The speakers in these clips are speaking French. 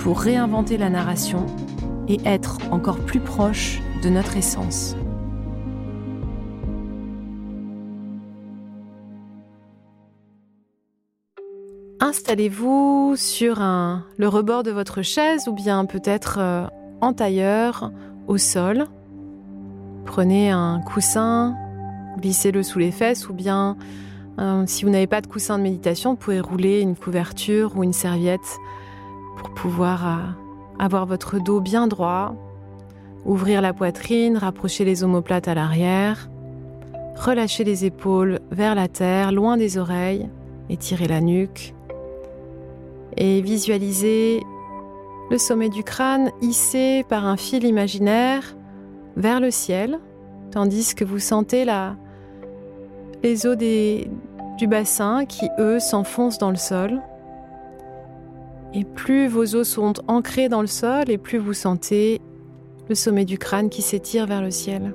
pour réinventer la narration et être encore plus proche de notre essence. Installez-vous sur un, le rebord de votre chaise ou bien peut-être euh, en tailleur au sol. Prenez un coussin, glissez-le sous les fesses ou bien euh, si vous n'avez pas de coussin de méditation, vous pouvez rouler une couverture ou une serviette pour pouvoir euh, avoir votre dos bien droit, ouvrir la poitrine, rapprocher les omoplates à l'arrière, relâcher les épaules vers la terre, loin des oreilles, étirer la nuque et visualisez le sommet du crâne hissé par un fil imaginaire vers le ciel, tandis que vous sentez les os du bassin qui, eux, s'enfoncent dans le sol. Et plus vos os sont ancrés dans le sol, et plus vous sentez le sommet du crâne qui s'étire vers le ciel.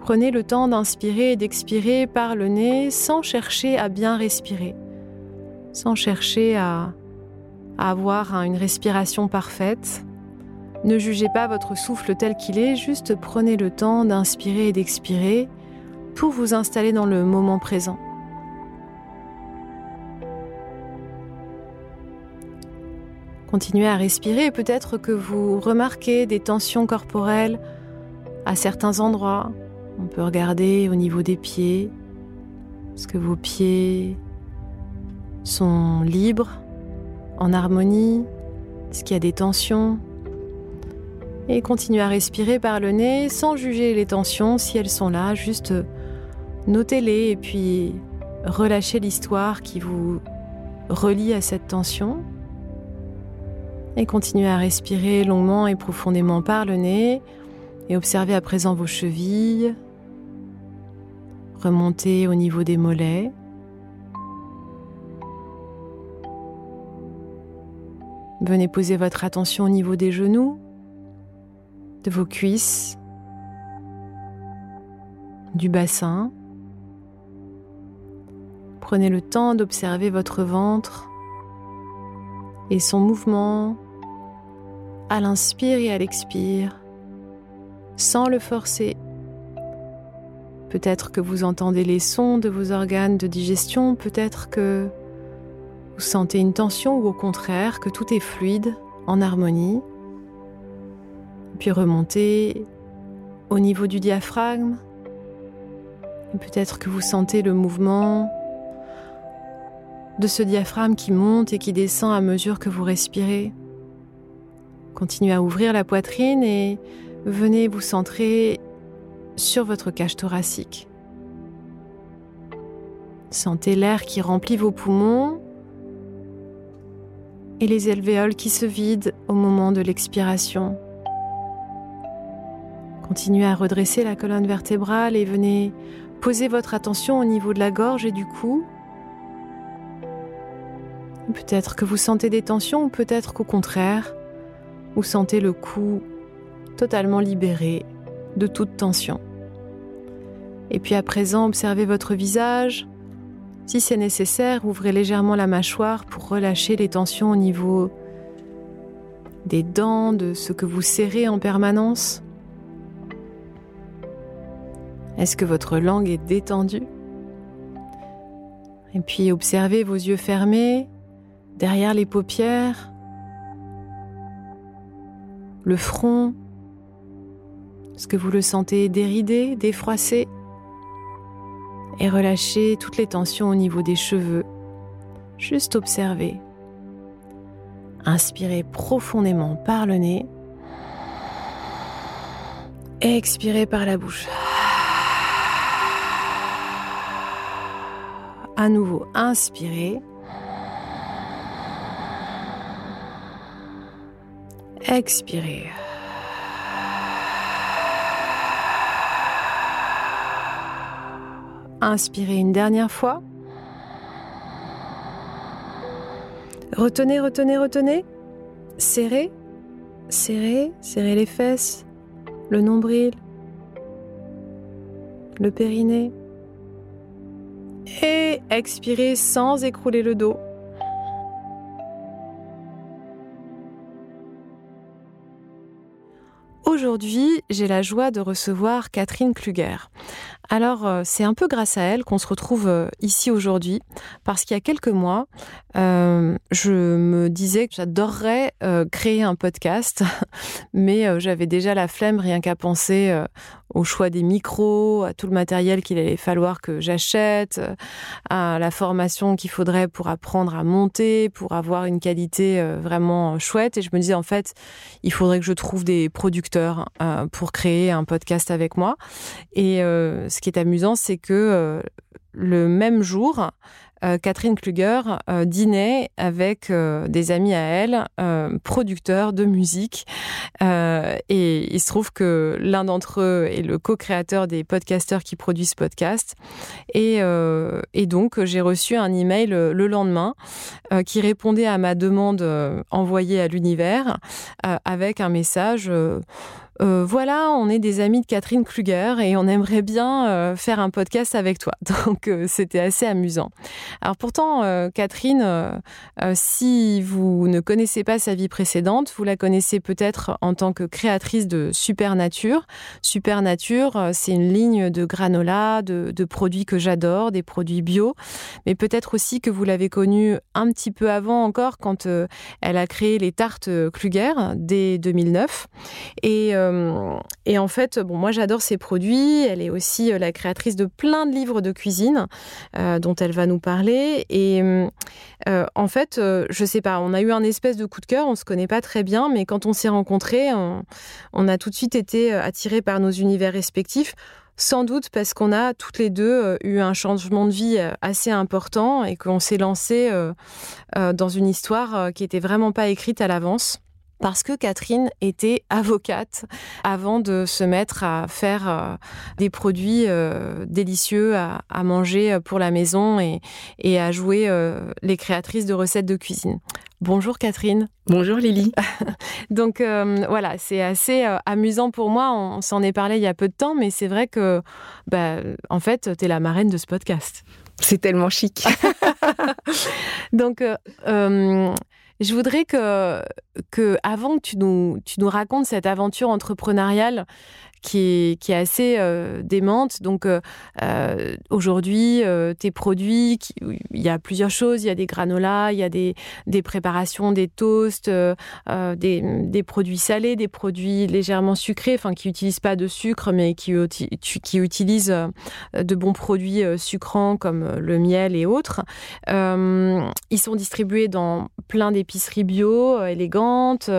Prenez le temps d'inspirer et d'expirer par le nez sans chercher à bien respirer sans chercher à, avoir une respiration parfaite. Ne jugez pas votre souffle tel qu'il est, juste prenez le temps d'inspirer et d'expirer pour vous installer dans le moment présent. Continuez à respirer peut-être que vous remarquez des tensions corporelles à certains endroits. On peut regarder au niveau des pieds. Est-ce que vos pieds sont libres, en harmonie, est-ce qu'il y a des tensions? Et continuez à respirer par le nez sans juger les tensions si elles sont là, juste notez-les et puis relâchez l'histoire qui vous relie à cette tension. Et continuez à respirer longuement et profondément par le nez et observez à présent vos chevilles. Remontez au niveau des mollets. Venez poser votre attention au niveau des genoux, de vos cuisses, du bassin. Prenez le temps d'observer votre ventre et son mouvement à l'inspire et à l'expire, sans le forcer. Peut-être que vous entendez les sons de vos organes de digestion, peut-être que vous sentez une tension ou au contraire que tout est fluide, en harmonie. Puis remontez au niveau du diaphragme. Peut-être que vous sentez le mouvement de ce diaphragme qui monte et qui descend à mesure que vous respirez. Continuez à ouvrir la poitrine et venez vous centrer sur votre cage thoracique. Sentez l'air qui remplit vos poumons et les alvéoles qui se vident au moment de l'expiration. Continuez à redresser la colonne vertébrale et venez poser votre attention au niveau de la gorge et du cou. Peut-être que vous sentez des tensions ou peut-être qu'au contraire, vous sentez le cou totalement libéré de toute tension. Et puis à présent, observez votre visage. Si c'est nécessaire, ouvrez légèrement la mâchoire pour relâcher les tensions au niveau des dents, de ce que vous serrez en permanence. Est-ce que votre langue est détendue? Et puis observez vos yeux fermés, derrière les paupières, le front. Est-ce que vous le sentez déridé, défroissé Et relâchez toutes les tensions au niveau des cheveux? Juste observez. Inspirez profondément par le nez. Expirez par la bouche. À nouveau, inspirez. Expirez. Inspirez une dernière fois. Retenez, retenez, retenez. Serrez, serrez, serrez les fesses, le nombril, le périnée. Et expirez sans écrouler le dos. Aujourd'hui, j'ai la joie de recevoir Catherine Kluger. Alors, euh, c'est un peu grâce à elle qu'on se retrouve euh, ici aujourd'hui, parce qu'il y a quelques mois, euh, je me disais que j'adorerais créer un podcast, mais j'avais déjà la flemme rien qu'à penser au choix des micros, à tout le matériel qu'il allait falloir que j'achète, à la formation qu'il faudrait pour apprendre à monter, pour avoir une qualité vraiment chouette. Et je me disais, en fait, il faudrait que je trouve des producteurs pour créer un podcast avec moi. Et ce qui est amusant, c'est que euh, le même jour, euh, Catherine Kluger euh, dînait avec des amis à elle, producteurs de musique. et il se trouve que l'un d'entre eux est le co-créateur des podcasteurs qui produisent ce podcast. Et, et donc, j'ai reçu un email le lendemain qui répondait à ma demande envoyée à l'univers avec un message euh, voilà, on est des amis de Catherine Kluger et on aimerait bien euh, faire un podcast avec toi. Donc euh, c'était assez amusant. Alors pourtant, Catherine, si vous ne connaissez pas sa vie précédente, vous la connaissez peut-être en tant que créatrice de Supernature. Supernature, c'est une ligne de granola, de, produits que j'adore, des produits bio, mais peut-être aussi que vous l'avez connue un petit peu avant encore quand elle a créé les tartes Kluger dès 2009. Et et en fait, bon, moi j'adore ses produits. Elle est aussi euh, la créatrice de plein de livres de cuisine euh, dont elle va nous parler. Et en fait, je sais pas, on a eu un espèce de coup de cœur. On se connaît pas très bien, mais quand on s'est rencontrés, on, a tout de suite été attirés par nos univers respectifs. Sans doute parce qu'on a toutes les deux eu un changement de vie assez important et qu'on s'est lancé dans une histoire qui était vraiment pas écrite à l'avance parce que Catherine était avocate avant de se mettre à faire euh, des produits euh, délicieux à, manger pour la maison et, à jouer euh, les créatrices de recettes de cuisine. Bonjour Catherine. Bonjour Lily. Donc voilà, c'est assez amusant pour moi. On, s'en est parlé il y a peu de temps, mais c'est vrai que, bah, en fait, tu es la marraine de ce podcast. C'est tellement chic. Donc, je voudrais que, avant que tu nous racontes cette aventure entrepreneuriale qui est, assez euh, démente. Donc euh, euh, aujourd'hui, tes produits, il y a plusieurs choses. Il y a des granolas, il y a des, préparations, des toasts, des, des, produits salés, des produits légèrement sucrés, enfin qui n'utilisent pas de sucre, mais qui, qui utilisent de bons produits sucrants comme le miel et autres. ils sont distribués dans plein d'épiceries bio, élégantes,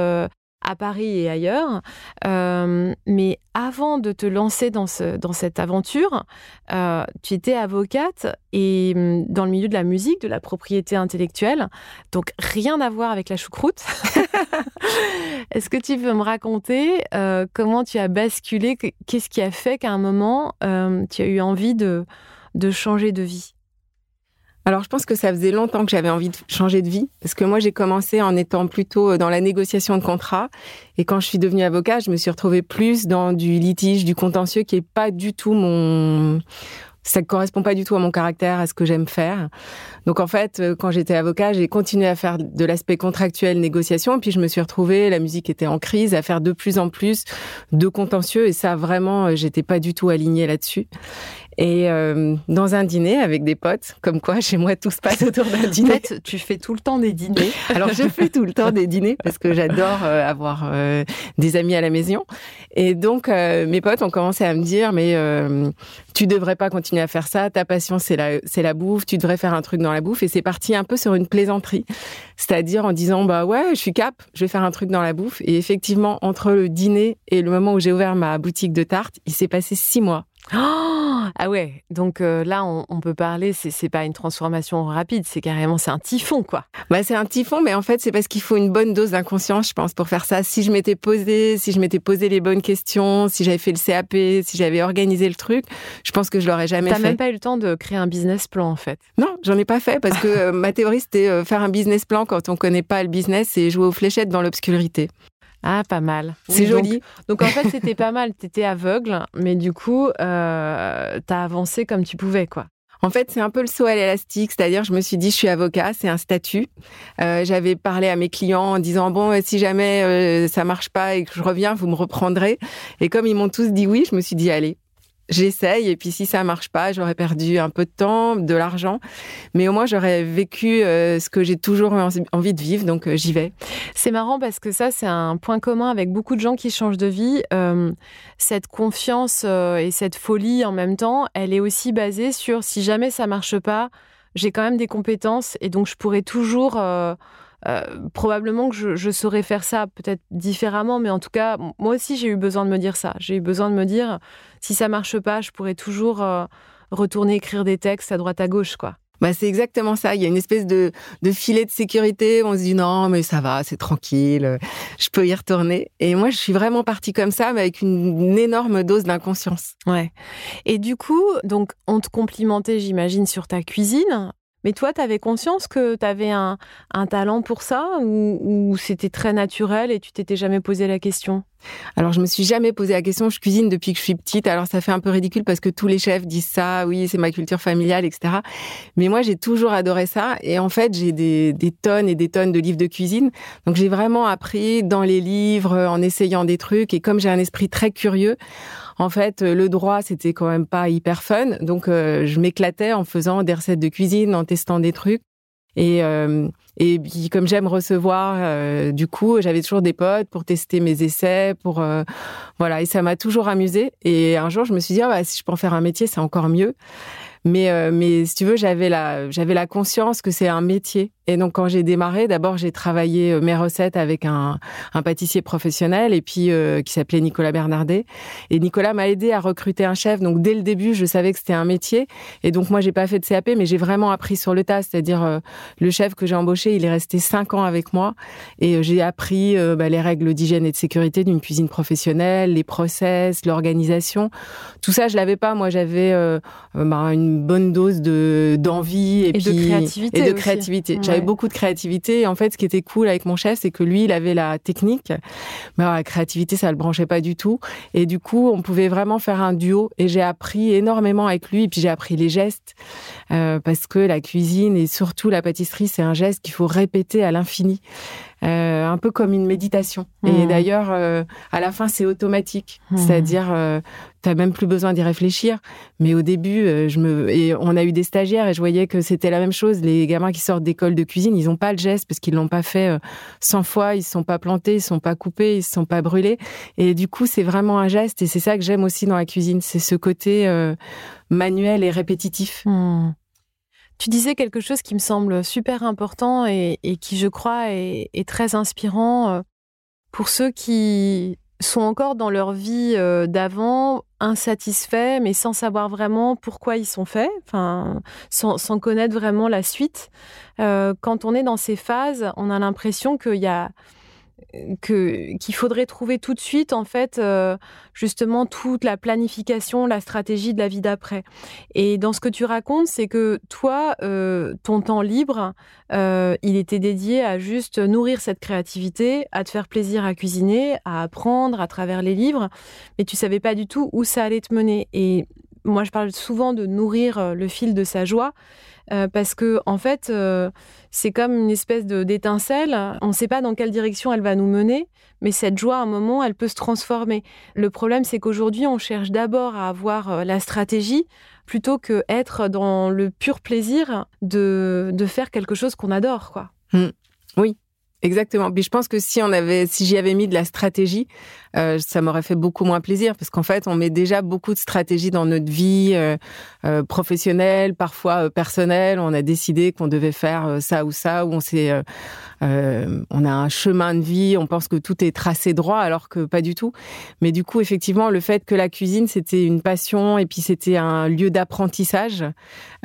à Paris et ailleurs. Euh, mais avant de te lancer dans, ce, dans cette aventure, euh, tu étais avocate et mm, dans le milieu de la musique, de la propriété intellectuelle. Donc rien à voir avec la choucroute. Est-ce que tu peux me raconter euh, comment tu as basculé? Qu'est-ce qui a fait qu'à un moment, tu as eu envie de, de changer de vie? Alors, je pense que ça faisait longtemps que j'avais envie de changer de vie, parce que moi, j'ai commencé en étant plutôt euh, dans la négociation de contrats, et quand je suis devenue avocat, je me suis retrouvée plus dans du litige, du contentieux, qui est pas du tout mon ça ne correspond pas du tout à mon caractère, à ce que j'aime faire. Donc en fait, euh, quand j'étais avocat, j'ai continué à faire de l'aspect contractuel, négociation, et puis je me suis retrouvée, la musique était en crise, à faire de plus en plus de contentieux, et ça vraiment, euh, j'étais pas du tout alignée là-dessus. Et euh, dans un dîner avec des potes, comme quoi chez moi tout se passe autour d'un dîner. En fait, tu fais tout le temps des dîners. Alors je fais tout le temps des dîners parce que j'adore euh, avoir euh, des amis à la maison. Et donc mes potes ont commencé à me dire mais tu devrais pas continuer à faire ça. Ta passion c'est la c'est la bouffe. Tu devrais faire un truc dans la bouffe. Et c'est parti un peu sur une plaisanterie, c'est-à-dire en disant bah ouais je suis cap, je vais faire un truc dans la bouffe. Et effectivement entre le dîner et le moment où j'ai ouvert ma boutique de tartes, il s'est passé six mois. Oh ah ouais, donc euh, là on, peut parler, c'est pas une transformation rapide, c'est carrément c'est un typhon quoi. Bah c'est un typhon, mais en fait c'est parce qu'il faut une bonne dose d'inconscience, je pense, pour faire ça. Si je m'étais posé, si je m'étais posé les bonnes questions, si j'avais fait le CAP, si j'avais organisé le truc, je pense que je l'aurais jamais fait. T'as même pas eu le temps de créer un business plan en fait. Non, j'en ai pas fait parce que euh, ma théorie c'était euh, faire un business plan quand on connaît pas le business et jouer aux fléchettes dans l'obscurité. Ah, pas mal. C'est joli. Donc, en fait, c'était pas mal. Tu étais aveugle, mais du coup, euh, tu as avancé comme tu pouvais, quoi. En fait, c'est un peu le saut à l'élastique, c'est-à-dire je me suis dit je suis avocat, c'est un statut. Euh, J'avais parlé à mes clients en disant bon si jamais euh, ça marche pas et que je reviens, vous me reprendrez. Et comme ils m'ont tous dit oui, je me suis dit allez, j'essaye et puis si ça marche pas, j'aurais perdu un peu de temps, de l'argent, mais au moins j'aurais vécu euh, ce que j'ai toujours envie de vivre, donc euh, j'y vais. C'est marrant parce que ça c'est un point commun avec beaucoup de gens qui changent de vie. Euh, cette confiance et cette folie en même temps, elle est aussi basée sur si jamais ça marche pas, j'ai quand même des compétences et donc je pourrais toujours probablement que je, saurais faire ça peut-être différemment, mais en tout cas, moi aussi, j'ai eu besoin de me dire ça. J'ai eu besoin de me dire, si ça marche pas, je pourrais toujours euh, retourner écrire des textes à droite à gauche, quoi. Bah, c'est exactement ça. Il y a une espèce de, de filet de sécurité. On se dit non, mais ça va, c'est tranquille, je peux y retourner. Et moi, je suis vraiment partie comme ça, mais avec une, énorme dose d'inconscience. Ouais. Et du coup, donc, on te complimentait, j'imagine, sur ta cuisine. Mais toi, tu avais conscience que tu avais un, talent pour ça ou, c'était très naturel et tu t'étais jamais posé la question? Alors, je me suis jamais posé la question. Je cuisine depuis que je suis petite. Alors, ça fait un peu ridicule parce que tous les chefs disent ça. Oui, c'est ma culture familiale, etc. Mais moi, j'ai toujours adoré ça. Et en fait, j'ai des, tonnes et des tonnes de livres de cuisine. Donc, j'ai vraiment appris dans les livres, en essayant des trucs. Et comme j'ai un esprit très curieux, en fait, le droit, c'était quand même pas hyper fun. Donc, euh, je m'éclatais en faisant des recettes de cuisine, en testant des trucs. Et, euh, et puis, comme j'aime recevoir, du coup, j'avais toujours des potes pour tester mes essais, pour voilà. Et ça m'a toujours amusé. Et un jour, je me suis dit, ah, bah, si je peux en faire un métier, c'est encore mieux. Mais, euh, mais si tu veux, j'avais la, j'avais la conscience que c'est un métier. Et donc, quand j'ai démarré, d'abord, j'ai travaillé euh, mes recettes avec un, un pâtissier professionnel et puis euh, qui s'appelait Nicolas Bernardet. Et Nicolas m'a aidé à recruter un chef. Donc, dès le début, je savais que c'était un métier. Et donc, moi, j'ai pas fait de CAP, mais j'ai vraiment appris sur le tas. C'est-à-dire, le chef que j'ai embauché, il est resté cinq ans avec moi et j'ai appris bah, les règles d'hygiène et de sécurité d'une cuisine professionnelle, les process, l'organisation. Tout ça, je l'avais pas. Moi, j'avais bah, une bonne dose de d'envie et, de créativité. Et de créativité. J'avais beaucoup de créativité. Et en fait, ce qui était cool avec mon chef, c'est que lui, il avait la technique, mais la créativité, ça le branchait pas du tout. Et du coup, on pouvait vraiment faire un duo. Et j'ai appris énormément avec lui. Et puis j'ai appris les gestes euh, parce que la cuisine et surtout la pâtisserie, c'est un geste qu'il faut répéter à l'infini. Euh, un peu comme une méditation. Et mmh. d'ailleurs, euh, à la fin, c'est automatique. Mmh. C'est-à-dire, euh, t'as même plus besoin d'y réfléchir. Mais au début, euh, je me et on a eu des stagiaires et je voyais que c'était la même chose. Les gamins qui sortent d'école de cuisine, ils ont pas le geste parce qu'ils l'ont pas fait 100 fois. Ils se sont pas plantés, ils se sont pas coupés, ils se sont pas brûlés. Et du coup, c'est vraiment un geste. Et c'est ça que j'aime aussi dans la cuisine, c'est ce côté manuel et répétitif. Mmh. Tu disais quelque chose qui me semble super important et, qui, je crois, est, très inspirant euh, pour ceux qui sont encore dans leur vie euh, d'avant, insatisfaits, mais sans savoir vraiment pourquoi ils sont faits, sans, connaître vraiment la suite. Euh, quand on est dans ces phases, on a l'impression qu'il y a qu'il faudrait trouver tout de suite en fait euh, justement toute la planification, la stratégie de la vie d'après. Et dans ce que tu racontes, c'est que toi, euh, ton temps libre, euh, il était dédié à juste nourrir cette créativité, à te faire plaisir à cuisiner, à apprendre à travers les livres, mais tu savais pas du tout où ça allait te mener. Et moi, je parle souvent de nourrir le fil de sa joie. Euh, parce que en fait, euh, c'est comme une espèce d'étincelle. On ne sait pas dans quelle direction elle va nous mener, mais cette joie, à un moment, elle peut se transformer. Le problème, c'est qu'aujourd'hui, on cherche d'abord à avoir euh, la stratégie plutôt que être dans le pur plaisir de, de faire quelque chose qu'on adore, quoi. Mmh. Oui, Exactement. Puis je pense que si on avait, si j'y avais mis de la stratégie, euh, ça m'aurait fait beaucoup moins plaisir parce qu'en fait, on met déjà beaucoup de stratégie dans notre vie euh, euh, professionnelle, parfois personnelle. On a décidé qu'on devait faire ça ou ça, ou on s'est, on a un chemin de vie. On pense que tout est tracé droit, alors que pas du tout. Mais du coup, effectivement, le fait que la cuisine c'était une passion et puis c'était un lieu d'apprentissage,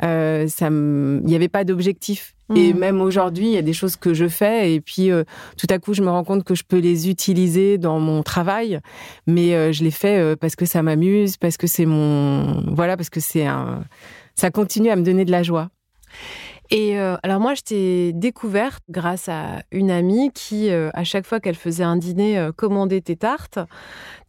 il n'y avait pas d'objectif. Et mmh. même aujourd'hui, il y a des choses que je fais et puis euh, tout à coup, je me rends compte que je peux les utiliser dans mon travail, mais euh, je les fais euh, parce que ça m'amuse, parce que c'est mon voilà, parce que c'est un ça continue à me donner de la joie. Et alors moi, je t'ai découverte grâce à une amie qui, à chaque fois qu'elle faisait un dîner, commandait tes tartes.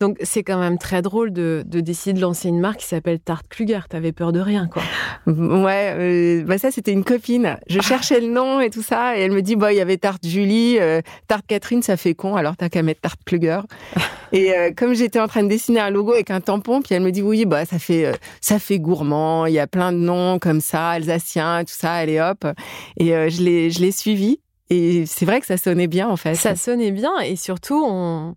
Donc c'est quand même très drôle de, décider de lancer une marque qui s'appelle Tarte Kluger. T'avais peur de rien, quoi. Ouais, euh, bah ça c'était une copine. Je cherchais le nom et tout ça, et elle me dit bah il y avait Tarte Julie, euh, Tarte Catherine, ça fait con, alors t'as qu'à mettre Tarte Kluger. et euh, comme j'étais en train de dessiner un logo avec un tampon, puis elle me dit oui bah ça fait ça fait gourmand, il y a plein de noms comme ça, alsacien, tout ça, allez hop. Et je l'ai je l'ai suivi. Et c'est vrai que ça sonnait bien en fait. Ça sonnait bien et surtout on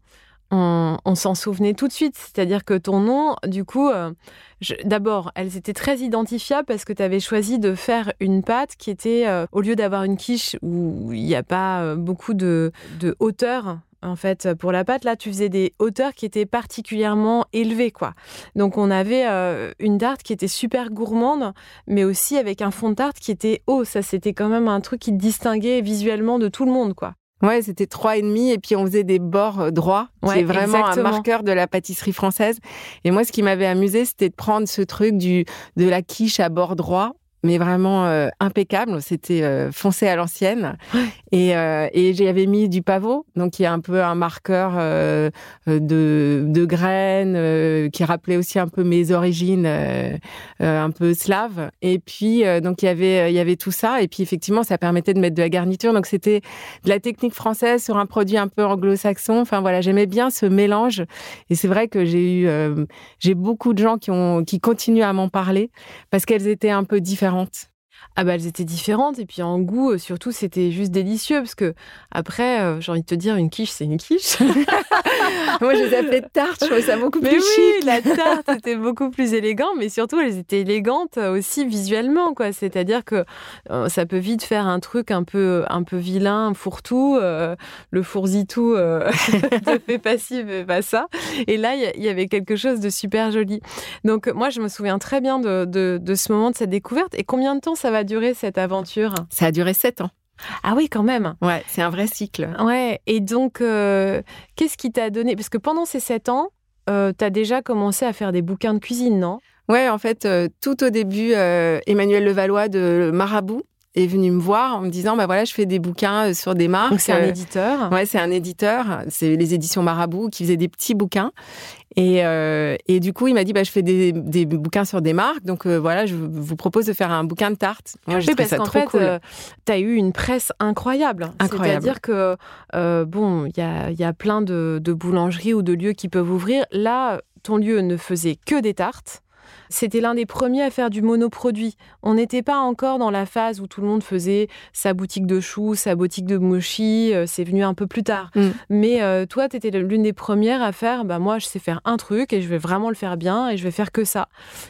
on, s'en souvenait tout de suite. C'est-à-dire que ton nom, du coup, euh, d'abord, elles étaient très identifiables parce que tu avais choisi de faire une pâte qui était, euh, au lieu d'avoir une quiche où il n'y a pas euh, beaucoup de, hauteur, en fait, pour la pâte, là, tu faisais des hauteurs qui étaient particulièrement élevées, quoi. Donc, on avait une tarte qui était super gourmande, mais aussi avec un fond de tarte qui était haut. Ça, c'était quand même un truc qui te distinguait visuellement de tout le monde, quoi. Ouais, c'était trois et demi et puis on faisait des bords euh, droits, qui est vraiment un marqueur de la pâtisserie française. Et moi, ce qui m'avait amusé, c'était de prendre ce truc du de la quiche à bord droit mais vraiment euh, impeccable. C'était euh, foncé à l'ancienne. Et, euh, et j'y mis du pavot, donc il y a un peu un marqueur euh, de, de graines qui rappelait aussi un peu mes origines un peu slaves. Et puis donc il y avait il y avait tout ça. Et puis effectivement, ça permettait de mettre de la garniture. Donc c'était de la technique française sur un produit un peu anglo-saxon. Enfin voilà, j'aimais bien ce mélange. Et c'est vrai que j'ai eu j'ai beaucoup de gens qui ont qui continuent à m'en parler parce qu'elles étaient un peu différentes 40 ah bah elles étaient différentes et puis en goût euh, surtout c'était juste délicieux parce que après euh, j'ai envie de te dire une quiche c'est une quiche. Moi je les appelais tarte, je trouvais ça beaucoup plus oui, la tarte était beaucoup plus élégant mais surtout elles étaient élégantes aussi visuellement quoi, c'est-à-dire que euh, ça peut vite faire un truc un peu un peu vilain, fourre-tout, le fourzitou te fait pas ci, fait pas ça et là il y, avait quelque chose de super joli. Donc moi je me souviens très bien de, de, de ce moment de cette découverte et combien de temps ça va durer cette aventure Ça a duré sept ans. Ah oui, quand même. Ouais, c'est un vrai cycle. Ouais. Et donc, euh, qu'est-ce qui t'a donné Parce que pendant ces sept ans, euh, tu as déjà commencé à faire des bouquins de cuisine, non? Ouais, en fait, euh, tout au début, Emmanuel Levallois de Marabout est venu me voir en me disant bah voilà je fais des bouquins sur des marques. c'est un éditeur. Ouais c'est un éditeur. C'est les éditions Marabout qui faisaient des petits bouquins et, euh, et du coup, il m'a dit, bah, je fais des, des bouquins sur des marques, donc euh, voilà, je vous propose de faire un bouquin de tartes. Moi, oui, parce qu'en fait, euh, tu as eu une presse incroyable. incroyable. C'est-à-dire que, euh, bon, il y a, y a plein de, de boulangeries ou de lieux qui peuvent ouvrir. Là, ton lieu ne faisait que des tartes. C'était l'un des premiers à faire du monoproduit. On n'était pas encore dans la phase où tout le monde faisait sa boutique de choux, sa boutique de mochi. Euh, c'est venu un peu plus tard. Mm. Mais euh, toi, tu étais l'une des premières à faire, bah, moi, je sais faire un truc et je vais vraiment le faire bien et je vais faire que ça.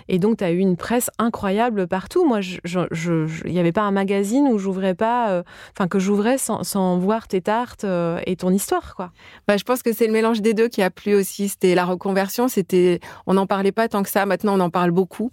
Et donc, tu as eu une presse incroyable partout. Moi, il n'y avait pas un magazine où j'ouvrais pas, euh, enfin, que j'ouvrais sans, voir tes tartes et ton histoire, quoi. Bah, je pense que c'est le mélange des deux qui a plu aussi. C'était la reconversion. C'était, on n'en parlait pas tant que ça. Maintenant, on en parle beaucoup.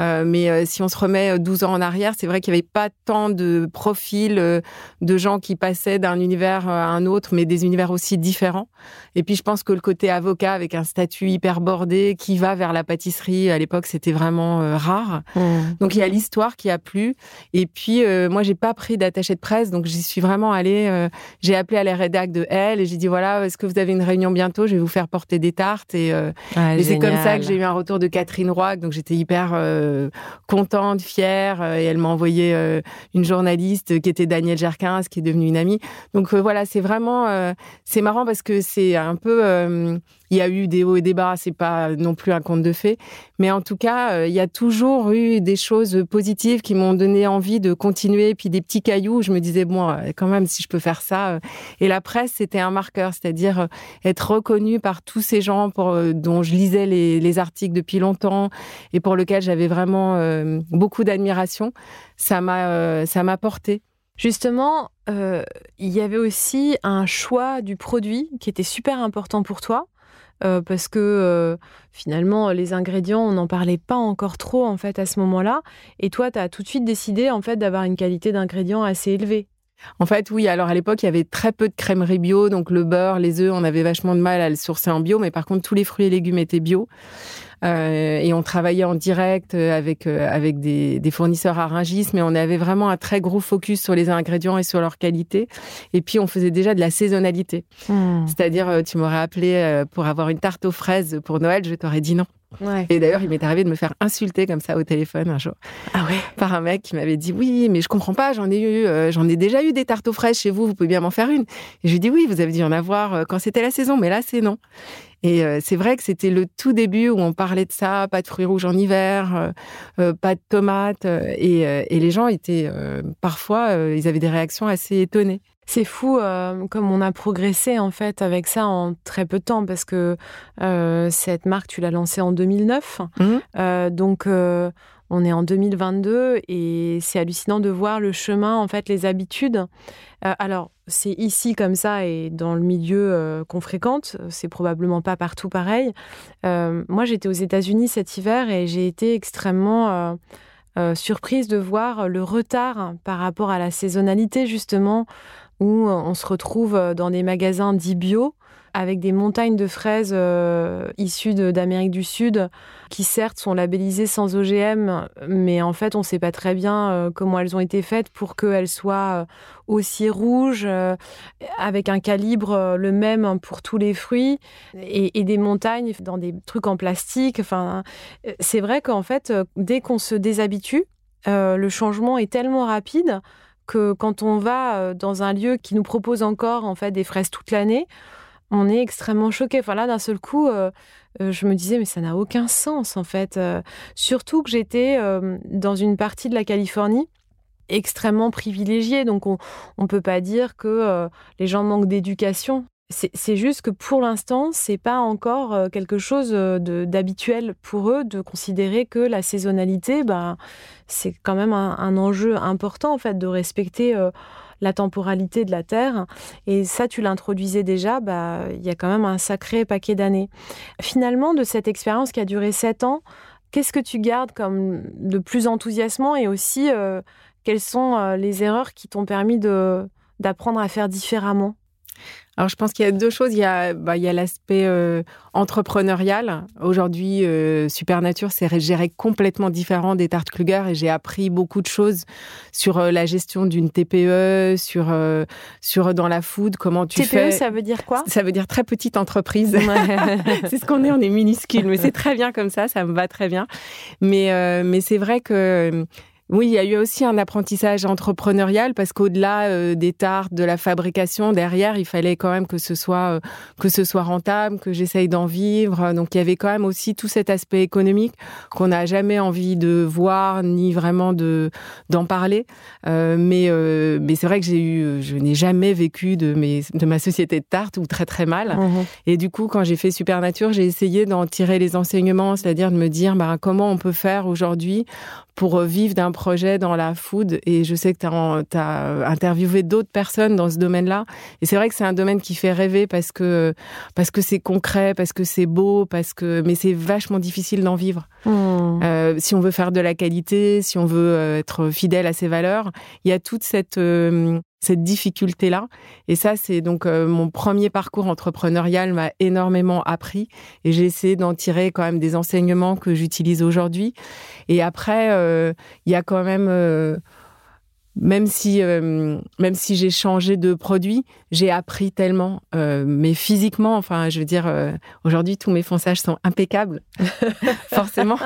Euh, mais euh, si on se remet 12 ans en arrière, c'est vrai qu'il n'y avait pas tant de profils de gens qui passaient d'un univers à un autre, mais des univers aussi différents. Et puis je pense que le côté avocat avec un statut hyper bordé qui va vers la pâtisserie, à l'époque, c'était vraiment rare. Mmh. Donc il y a l'histoire qui a plu. Et puis moi, j'ai pas pris d'attaché de presse, donc j'y suis vraiment allée. j'ai appelé à la rédac de Elle et j'ai dit voilà, est-ce que vous avez une réunion bientôt? Je vais vous faire porter des tartes. Et, et c'est comme ça que j'ai eu un retour de Catherine Roy, donc j'étais hyper euh, contente, fière. Euh, et elle m'a envoyé euh, une journaliste qui était Danielle Gerquin, qui est devenue une amie. Donc voilà, c'est vraiment, c'est marrant parce que c'est un peu il y a eu des hauts et des bas, c'est pas non plus un conte de fées, mais en tout cas, il y a toujours eu des choses positives qui m'ont donné envie de continuer. Puis des petits cailloux, je me disais bon, quand même, si je peux faire ça. Et la presse, c'était un marqueur, c'est-à-dire être reconnu par tous ces gens dont je lisais les, les articles depuis longtemps et pour lequel j'avais vraiment euh, beaucoup d'admiration, ça m'a euh, ça m'a porté. Justement, euh, il y avait aussi un choix du produit qui était super important pour toi. Parce que finalement les ingrédients on n'en parlait pas encore trop en fait à ce moment-là et toi tu as tout de suite décidé en fait d'avoir une qualité d'ingrédients assez élevée. En fait, oui. Alors à l'époque, il y avait très peu de crèmerie bio, donc le beurre, les œufs, on avait vachement de mal à le sourcer en bio, mais par contre tous les fruits et légumes étaient bio. Euh, et on travaillait en direct euh, avec euh, avec des, des, fournisseurs à Rungis, mais on avait vraiment un très gros focus sur les ingrédients et sur leur qualité. Et puis on faisait déjà de la saisonnalité, hmm. c'est-à-dire tu m'aurais appelé pour avoir une tarte aux fraises pour Noël, je t'aurais dit non. Et d'ailleurs, il m'est arrivé de me faire insulter comme ça au téléphone un jour. Ah ouais? Par un mec qui m'avait dit Oui, mais je comprends pas, j'en ai eu, j'en ai déjà eu des tartes aux fraises chez vous, vous pouvez bien m'en faire une. Et je lui ai dit Oui, vous avez dû en avoir quand c'était la saison, mais là, c'est non. Et euh, c'est vrai que c'était le tout début où on parlait de ça, pas de fruits rouges en hiver, euh, euh, pas de tomates, et, et les gens étaient parfois, ils avaient des réactions assez étonnées. C'est fou comme on a progressé en fait avec ça en très peu de temps parce que cette marque tu l'as lancée en 2009, mmh. donc on est en 2022 et c'est hallucinant de voir le chemin, en fait, les habitudes. Euh, alors, c'est ici comme ça et dans le milieu euh, qu'on fréquente, c'est probablement pas partout pareil. Euh, moi, j'étais aux États-Unis cet hiver et j'ai été extrêmement surprise de voir le retard par rapport à la saisonnalité, justement, où on se retrouve dans des magasins dits bio avec des montagnes de fraises euh, issues d'Amérique du Sud, qui certes sont labellisées sans OGM, mais en fait on ne sait pas très bien euh, comment elles ont été faites pour qu'elles soient euh, aussi rouges, avec un calibre le même pour tous les fruits, et, des montagnes dans des trucs en plastique. Enfin, c'est vrai qu'en fait, dès qu'on se déshabitue, le changement est tellement rapide que quand on va dans un lieu qui nous propose encore en fait des fraises toute l'année, on est extrêmement choqué. Enfin là, d'un seul coup, euh, euh, je me disais, mais ça n'a aucun sens en fait. Euh, surtout que j'étais dans une partie de la Californie extrêmement privilégiée. Donc on ne peut pas dire que les gens manquent d'éducation. C'est juste que pour l'instant, c'est pas encore quelque chose d'habituel pour eux de considérer que la saisonnalité, bah, c'est quand même un, un, enjeu important en fait de respecter la temporalité de la Terre. Et ça, tu l'introduisais déjà, bah, il y a quand même un sacré paquet d'années. Finalement, de cette expérience qui a duré sept ans, qu'est-ce que tu gardes comme de plus enthousiasmant et aussi euh, quelles sont euh, les erreurs qui t'ont permis d'apprendre à faire différemment? Alors, je pense qu'il y a deux choses. Il y a, bah, il y a l'aspect euh, entrepreneurial. Aujourd'hui, euh, Supernature, c'est géré complètement différent des tartes Kluger et j'ai appris beaucoup de choses sur euh, la gestion d'une TPE, sur, euh, sur dans la food, comment tu TPE, fais. TPE, ça veut dire quoi? Ça veut dire très petite entreprise. c'est ce qu'on est, on est minuscule, mais c'est très bien comme ça, ça me va très bien. Mais, mais c'est vrai que oui, il y a eu aussi un apprentissage entrepreneurial parce qu'au-delà euh, des tartes, de la fabrication, derrière, il fallait quand même que ce soit euh, que ce soit rentable, que j'essaye d'en vivre. Donc il y avait quand même aussi tout cet aspect économique qu'on n'a jamais envie de voir ni vraiment de d'en parler. Euh, mais mais c'est vrai que j'ai eu, je n'ai jamais vécu de mes de ma société de tartes ou très très mal. Mmh Et du coup, quand j'ai fait Supernature, j'ai essayé d'en tirer les enseignements, c'est-à-dire de me dire bah, comment on peut faire aujourd'hui pour vivre d'un projets dans la food et je sais que tu as, interviewé d'autres personnes dans ce domaine-là. Et c'est vrai que c'est un domaine qui fait rêver parce que parce que c'est concret, parce que c'est beau, parce que mais c'est vachement difficile d'en vivre. Hmm. Euh, si on veut faire de la qualité, si on veut euh, être fidèle à ses valeurs, il y a toute cette euh, cette difficulté-là. Et ça, c'est donc mon premier parcours entrepreneurial m'a énormément appris et j'ai essayé d'en tirer quand même des enseignements que j'utilise aujourd'hui. Et après, il y a quand même même si euh, même si j'ai changé de produit, j'ai appris tellement. Euh, mais physiquement, enfin, je veux dire, euh, aujourd'hui tous mes fonçages sont impeccables. Forcément,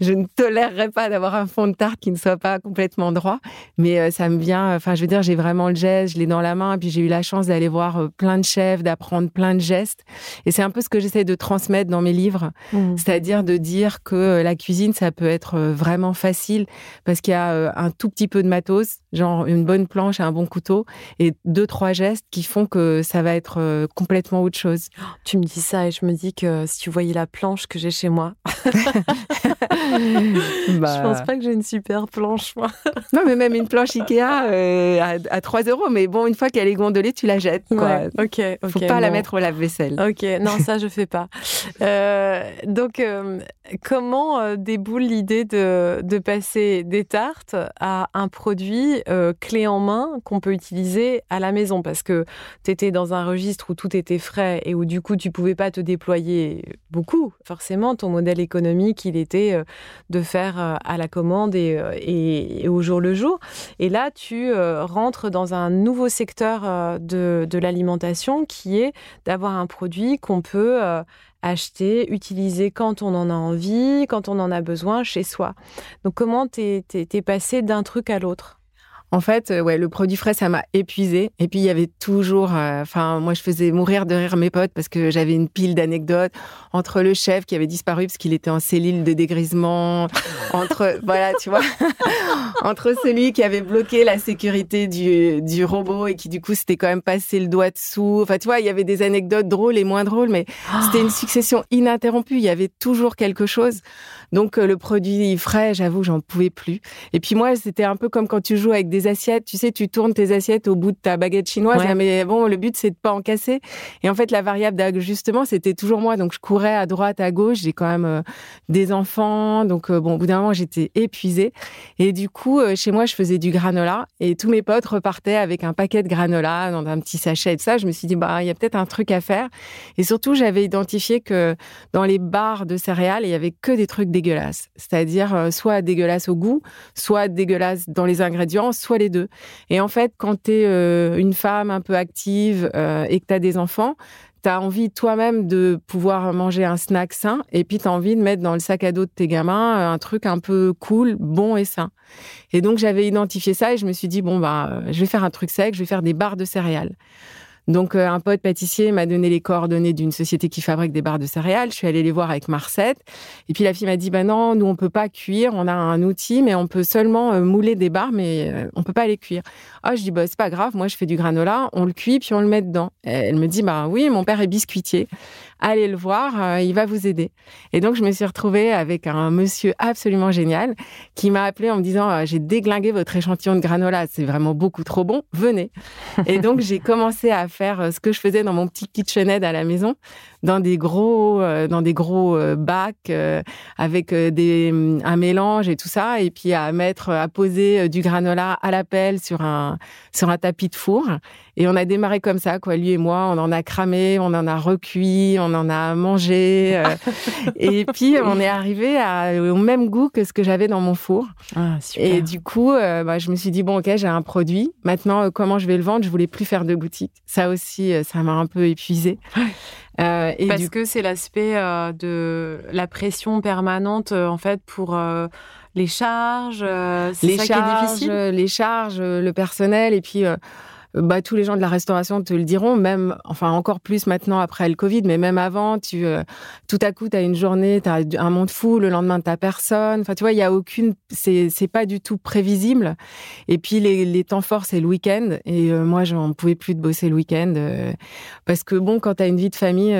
je ne tolérerais pas d'avoir un fond de tarte qui ne soit pas complètement droit. Mais ça me vient. Enfin, je veux dire, j'ai vraiment le geste, je l'ai dans la main. Et puis j'ai eu la chance d'aller voir plein de chefs, d'apprendre plein de gestes. Et c'est un peu ce que j'essaie de transmettre dans mes livres, mmh. c'est-à-dire de dire que la cuisine, ça peut être vraiment facile parce qu'il y a un tout petit peu de matériel genre une bonne planche et un bon couteau, et deux, trois gestes qui font que ça va être euh, complètement autre chose. Tu me dis ça et je me dis que si tu voyais la planche que j'ai chez moi, bah... je pense pas que j'ai une super planche, moi. non, mais même une planche Ikea euh, à, 3 euros, mais bon, une fois qu'elle est gondolée, tu la jettes. Quoi. ok, Faut pas la mettre au lave-vaisselle. Ok, non, ça je fais pas. Euh, donc, comment déboule l'idée de, de passer des tartes à un produit euh, clé en main qu'on peut utiliser à la maison? Parce que tu étais dans un registre où tout était frais et où du coup tu pouvais pas te déployer beaucoup. Forcément, ton modèle économique, il était euh, de faire euh, à la commande et, et, au jour le jour. Et là, tu rentres dans un nouveau secteur de, de l'alimentation qui est d'avoir un produit qu'on peut acheter, utiliser quand on en a envie, quand on en a besoin chez soi. Donc comment t'es passé d'un truc à l'autre? En fait, euh, ouais, le produit frais, ça m'a épuisé. Et puis, il y avait toujours, euh, enfin, moi, je faisais mourir de rire mes potes parce que j'avais une pile d'anecdotes entre le chef qui avait disparu parce qu'il était en cellule de dégrisement, entre, voilà, tu vois, entre celui qui avait bloqué la sécurité du, du robot et qui, du coup, s'était quand même passé le doigt dessous. Enfin, tu vois, il y avait des anecdotes drôles et moins drôles, mais c'était une succession ininterrompue. Il y avait toujours quelque chose. Donc, euh, le produit frais, j'avoue, j'en pouvais plus. Et puis, moi, c'était un peu comme quand tu joues avec des assiettes. Tu sais, tu tournes tes assiettes au bout de ta baguette chinoise. Mais bon, le but, c'est de pas en casser. Et en fait, la variable d'ajustement, c'était toujours moi. Donc, je courais à droite, à gauche. J'ai quand même euh, des enfants. Donc, euh, bon, au bout d'un moment, j'étais épuisée. Et du coup, euh, chez moi, je faisais du granola. Et tous mes potes repartaient avec un paquet de granola dans un petit sachet et tout ça. Je me suis dit, bah, il y a peut-être un truc à faire. Et surtout, j'avais identifié que dans les barres de céréales, il y avait que des trucs C'est-à-dire, soit dégueulasses au goût, soit dégueulasses dans les ingrédients, soit les deux. Et en fait, quand tu es euh, une femme un peu active euh, et que tu as des enfants, tu as envie toi-même de pouvoir manger un snack sain et puis tu as envie de mettre dans le sac à dos de tes gamins euh, un truc un peu cool, bon et sain. Et donc j'avais identifié ça et je me suis dit bon bah je vais faire un truc sec, je vais faire des barres de céréales. Donc, euh, un pote pâtissier m'a donné les coordonnées d'une société qui fabrique des barres de céréales. Je suis allée les voir avec Marcette. Et puis, la fille m'a dit, bah non, nous, on peut pas cuire. On a un outil, mais on peut seulement euh, mouler des barres, mais euh, on peut pas les cuire. Ah, je dis, bah, c'est pas grave. Moi, je fais du granola. On le cuit, puis on le met dedans. elle me dit, bah oui, mon père est biscuitier allez le voir, euh, il va vous aider. Et donc, je me suis retrouvée avec un monsieur absolument génial qui m'a appelé en me disant, euh, j'ai déglingué votre échantillon de granola, c'est vraiment beaucoup trop bon, venez. Et donc, j'ai commencé à faire euh, ce que je faisais dans mon petit KitchenAid à la maison, dans des gros, dans des gros bacs avec des, mm, un mélange et tout ça, et puis à mettre, à poser du granola à la pelle sur un, sur un tapis de four. Et on a démarré comme ça, quoi, lui et moi. On en a cramé, on en a recuit, on en a mangé. Euh, et puis, on est arrivé au même goût que ce que j'avais dans mon four. Ah, et du coup, euh, bah, je me suis dit, bon, ok, j'ai un produit. Maintenant, euh, comment je vais le vendre? Je voulais plus faire de boutique. Ça aussi, ça m'a un peu épuisé. et Parce que c'est l'aspect de la pression permanente, en fait, pour les charges, les charges, les charges, le personnel, et puis bah, tous les gens de la restauration te le diront, même, enfin encore plus maintenant après le Covid, mais même avant, tu, euh, tout à coup, tu as une journée, tu as un monde fou, le lendemain, tu personne. Enfin, tu vois, il y a aucune, c'est, pas du tout prévisible. Et puis, les, les temps forts, c'est le week-end. Et euh, moi, j'en pouvais plus de bosser le week-end. Euh, parce que bon, quand tu as une vie de famille,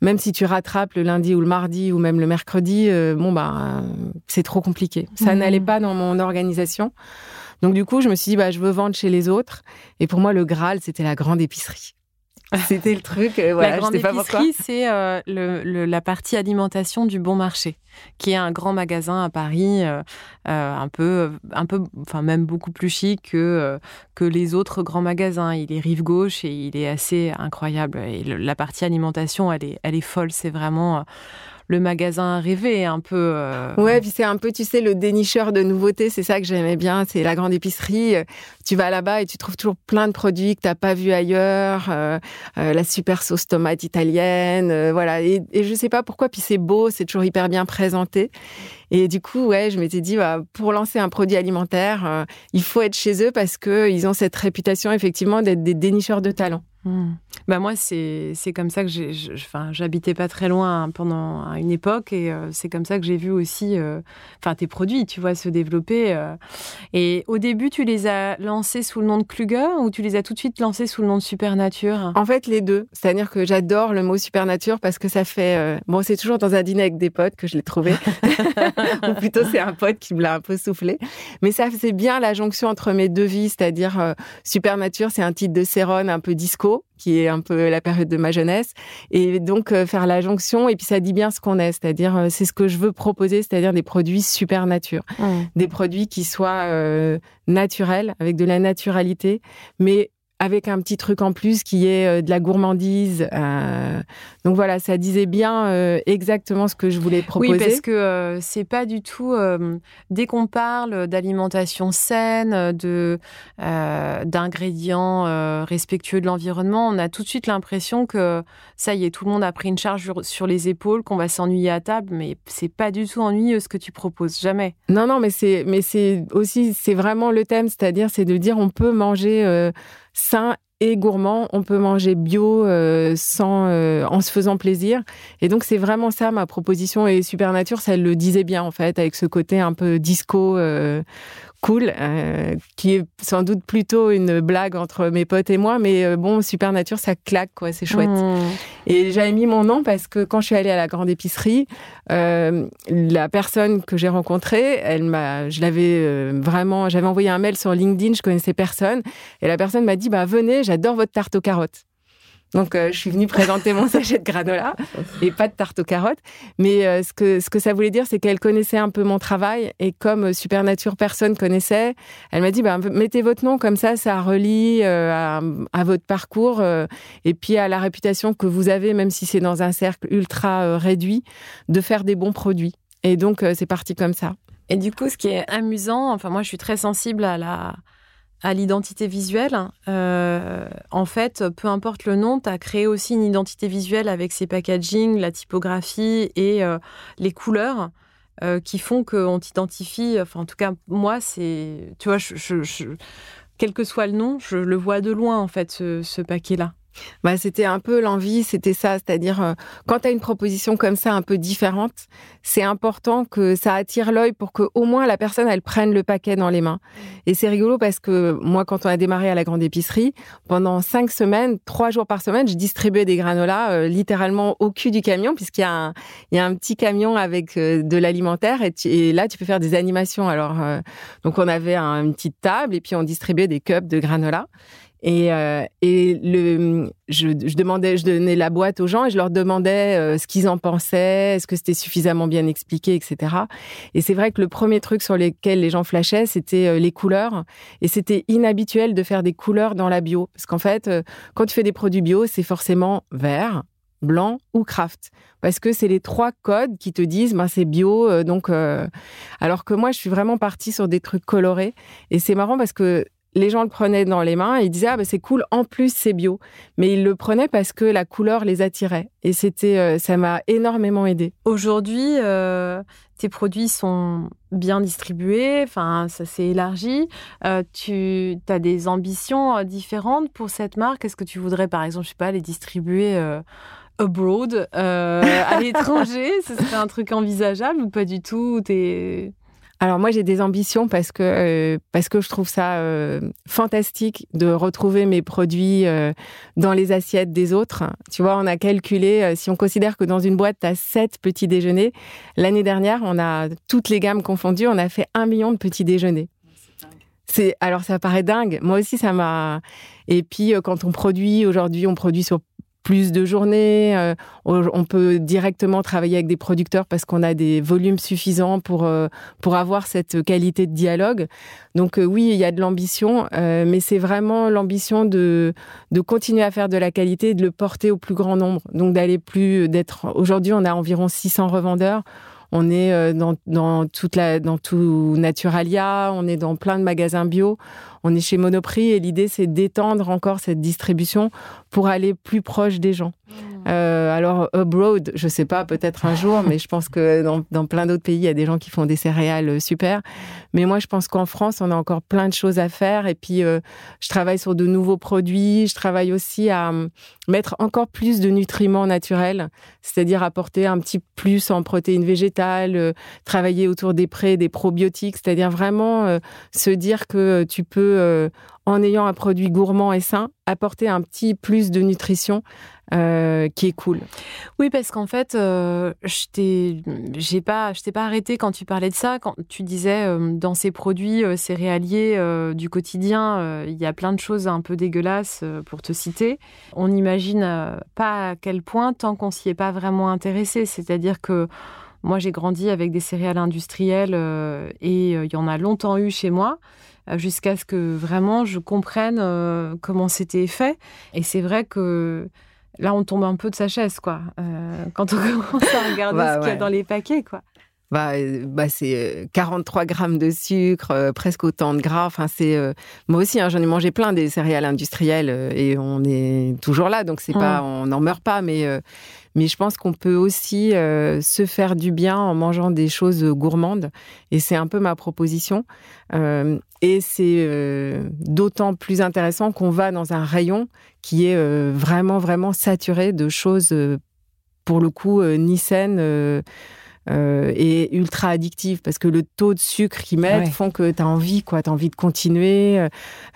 même si tu rattrapes le lundi ou le mardi ou même le mercredi, bon bah c'est trop compliqué. Ça mmh. n'allait pas dans mon organisation. Donc du coup, je me suis dit bah je veux vendre chez les autres. Et pour moi, le Graal, c'était la grande épicerie. C'était le truc. Euh, voilà, la grande épicerie, c'est euh, le, la partie alimentation du Bon Marché, qui est un grand magasin à Paris, euh, un peu, un peu, enfin même beaucoup plus chic que que les autres grands magasins. Il est rive gauche et il est assez incroyable. Et la partie alimentation, elle est, elle est folle. C'est vraiment le magasin rêvé un peu. Euh. Ouais, puis c'est un peu, tu sais, le dénicheur de nouveautés. C'est ça que j'aimais bien. C'est la grande épicerie. Tu vas là-bas et tu trouves toujours plein de produits que t'as pas vu ailleurs. Euh, euh, la super sauce tomate italienne, voilà. Et, et je sais pas pourquoi. Puis c'est beau, c'est toujours hyper bien présenté. Et du coup, ouais, je m'étais dit, bah, pour lancer un produit alimentaire, il faut être chez eux parce que ils ont cette réputation effectivement d'être des dénicheurs de talent. Hmm. Bah moi, c'est comme ça que j'ai. J'habitais pas très loin pendant une époque et euh, c'est comme ça que j'ai vu aussi euh, tes produits, tu vois, se développer. Euh. Et au début, tu les as lancés sous le nom de Kluger ou tu les as tout de suite lancés sous le nom de Supernature? En fait, les deux. C'est-à-dire que j'adore le mot Supernature parce que ça fait. Bon, c'est toujours dans un dîner avec des potes que je l'ai trouvé. ou plutôt, c'est un pote qui me l'a un peu soufflé. Mais ça faisait bien la jonction entre mes deux vies, c'est-à-dire Supernature, c'est un titre de Céron un peu disco qui est un peu la période de ma jeunesse, et donc euh, faire la jonction. Et puis ça dit bien ce qu'on est, c'est-à-dire euh, c'est ce que je veux proposer, c'est-à-dire des produits super nature, des produits qui soient euh, naturels, avec de la naturalité, mais avec un petit truc en plus qui est euh, de la gourmandise. Euh, donc voilà, ça disait bien euh, exactement ce que je voulais proposer. Oui, parce que c'est pas du tout dès qu'on parle d'alimentation saine, de d'ingrédients respectueux de l'environnement, on a tout de suite l'impression que ça y est, tout le monde a pris une charge sur les épaules, qu'on va s'ennuyer à table, mais c'est pas du tout ennuyeux ce que tu proposes, jamais. Non, non, mais c'est mais c'est aussi c'est vraiment le thème, c'est-à-dire c'est de dire on peut manger sain et gourmand. On peut manger bio euh, sans, euh, en se faisant plaisir. Et donc, c'est vraiment ça ma proposition. Et Supernature, ça le disait bien, en fait, avec ce côté un peu disco euh, cool, euh, qui est sans doute plutôt une blague entre mes potes et moi, mais euh, bon, Super Nature, ça claque, quoi, c'est chouette. Mmh. Et j'avais mis mon nom parce que quand je suis allée à la grande épicerie, euh, la personne que j'ai rencontrée, elle m'a, je l'avais vraiment, j'avais envoyé un mail sur LinkedIn, je connaissais personne, et la personne m'a dit, bah venez, j'adore votre tarte aux carottes. Donc, euh, je suis venue présenter mon sachet de granola et pas de tarte aux carottes. Mais euh, ce, que, ce que ça voulait dire, c'est qu'elle connaissait un peu mon travail. Et comme euh, Supernature, personne connaissait, elle m'a dit bah, mettez votre nom, comme ça, ça relie à, à, votre parcours et puis à la réputation que vous avez, même si c'est dans un cercle ultra réduit, de faire des bons produits. Et donc, c'est parti comme ça. Et du coup, ce qui est amusant, enfin, moi, je suis très sensible à la à l'identité visuelle. Euh, en fait, peu importe le nom, tu as créé aussi une identité visuelle avec ses packaging, la typographie et euh, les couleurs euh, qui font qu'on t'identifie. Enfin, en tout cas, moi, c'est. Tu vois, quel que soit le nom, je le vois de loin, en fait, ce paquet-là. Bah, c'était un peu l'envie, c'était ça, c'est-à-dire euh, quand tu as une proposition comme ça un peu différente, c'est important que ça attire l'œil pour que au moins la personne elle prenne le paquet dans les mains. Et c'est rigolo parce que moi quand on a démarré à la grande épicerie, pendant cinq semaines, trois jours par semaine, je distribuais des granolas euh, littéralement au cul du camion puisqu'il y a un un petit camion avec euh, de l'alimentaire et, là tu peux faire des animations. Alors donc on avait une petite table et puis on distribuait des cups de granola. Et, euh, je, demandais, je donnais la boîte aux gens et je leur demandais euh, ce qu'ils en pensaient, est-ce que c'était suffisamment bien expliqué, etc. Et c'est vrai que le premier truc sur lequel les gens flashaient, c'était euh, les couleurs. Et c'était inhabituel de faire des couleurs dans la bio. Parce qu'en fait, quand tu fais des produits bio, c'est forcément vert, blanc ou craft parce que c'est les trois codes qui te disent ben c'est bio donc alors que moi je suis vraiment partie sur des trucs colorés et c'est marrant parce que les gens le prenaient dans les mains et ils disaient ah ben c'est cool en plus c'est bio. Mais ils le prenaient parce que la couleur les attirait. Et c'était euh, ça m'a énormément aidé aujourd'hui euh, tes produits sont bien distribués enfin ça s'est élargi. Euh, tu as des ambitions différentes pour cette marque? Est-ce que tu voudrais par exemple je sais pas les distribuer abroad à l'étranger? Ce serait un truc envisageable ou pas du tout? T'es alors moi j'ai des ambitions parce que euh, parce que je trouve ça euh, fantastique de retrouver mes produits euh, dans les assiettes des autres. Tu vois, on a calculé si on considère que dans une boîte tu as sept petits déjeuners, l'année dernière, on a toutes les gammes confondues, on a fait un million de petits déjeuners. C'est alors ça paraît dingue. Moi aussi ça m'a et puis quand on produit aujourd'hui, on produit sur plus de journées. Euh, on peut directement travailler avec des producteurs parce qu'on a des volumes suffisants pour euh, pour avoir cette qualité de dialogue. Donc euh, oui, il y a de l'ambition, mais c'est vraiment l'ambition de de continuer à faire de la qualité et de le porter au plus grand nombre. Donc d'aller plus d'être. Aujourd'hui, on a environ 600 revendeurs. On est dans, dans toute la dans tout Naturalia, on est dans plein de magasins bio on est chez Monoprix et l'idée c'est d'étendre encore cette distribution pour aller plus proche des gens. Euh, alors abroad, je sais pas, peut-être un jour, mais je pense que dans, plein d'autres pays, il y a des gens qui font des céréales euh, super. Mais moi, je pense qu'en France, on a encore plein de choses à faire. Et puis, euh, je travaille sur de nouveaux produits. Je travaille aussi à mettre encore plus de nutriments naturels, c'est-à-dire apporter un petit plus en protéines végétales, travailler autour des prés, des probiotiques, c'est-à-dire vraiment se dire que tu peux en ayant un produit gourmand et sain, apporter un petit plus de nutrition euh, qui est cool. Oui, parce qu'en fait, euh, je t'ai, pas, t'ai pas arrêté quand tu parlais de ça. Quand tu disais dans ces produits céréaliers du quotidien, il y a plein de choses un peu dégueulasses pour te citer. On n'imagine pas à quel point tant qu'on s'y est pas vraiment intéressé. C'est-à-dire que moi, j'ai grandi avec des céréales industrielles et il y en a longtemps eu chez moi. Euh, jusqu'à ce que vraiment je comprenne euh, comment c'était fait. Et c'est vrai que là, on tombe un peu de sa chaise, quoi, euh, quand on commence à regarder bah ce qu'il y a dans les paquets, quoi. Bah, bah c'est 43 grammes de sucre, presque autant de gras. Enfin, c'est moi aussi, hein, j'en ai mangé plein des céréales industrielles et on est toujours là, donc c'est pas, mmh. on n'en meurt pas, mais mais je pense qu'on peut aussi euh, se faire du bien en mangeant des choses gourmandes. Et c'est un peu ma proposition. Euh, et c'est euh, d'autant plus intéressant qu'on va dans un rayon qui est vraiment, vraiment saturé de choses, pour le coup, ni saines. et ultra addictives parce que le taux de sucre qu'ils mettent font que tu as envie quoi, tu as envie de continuer.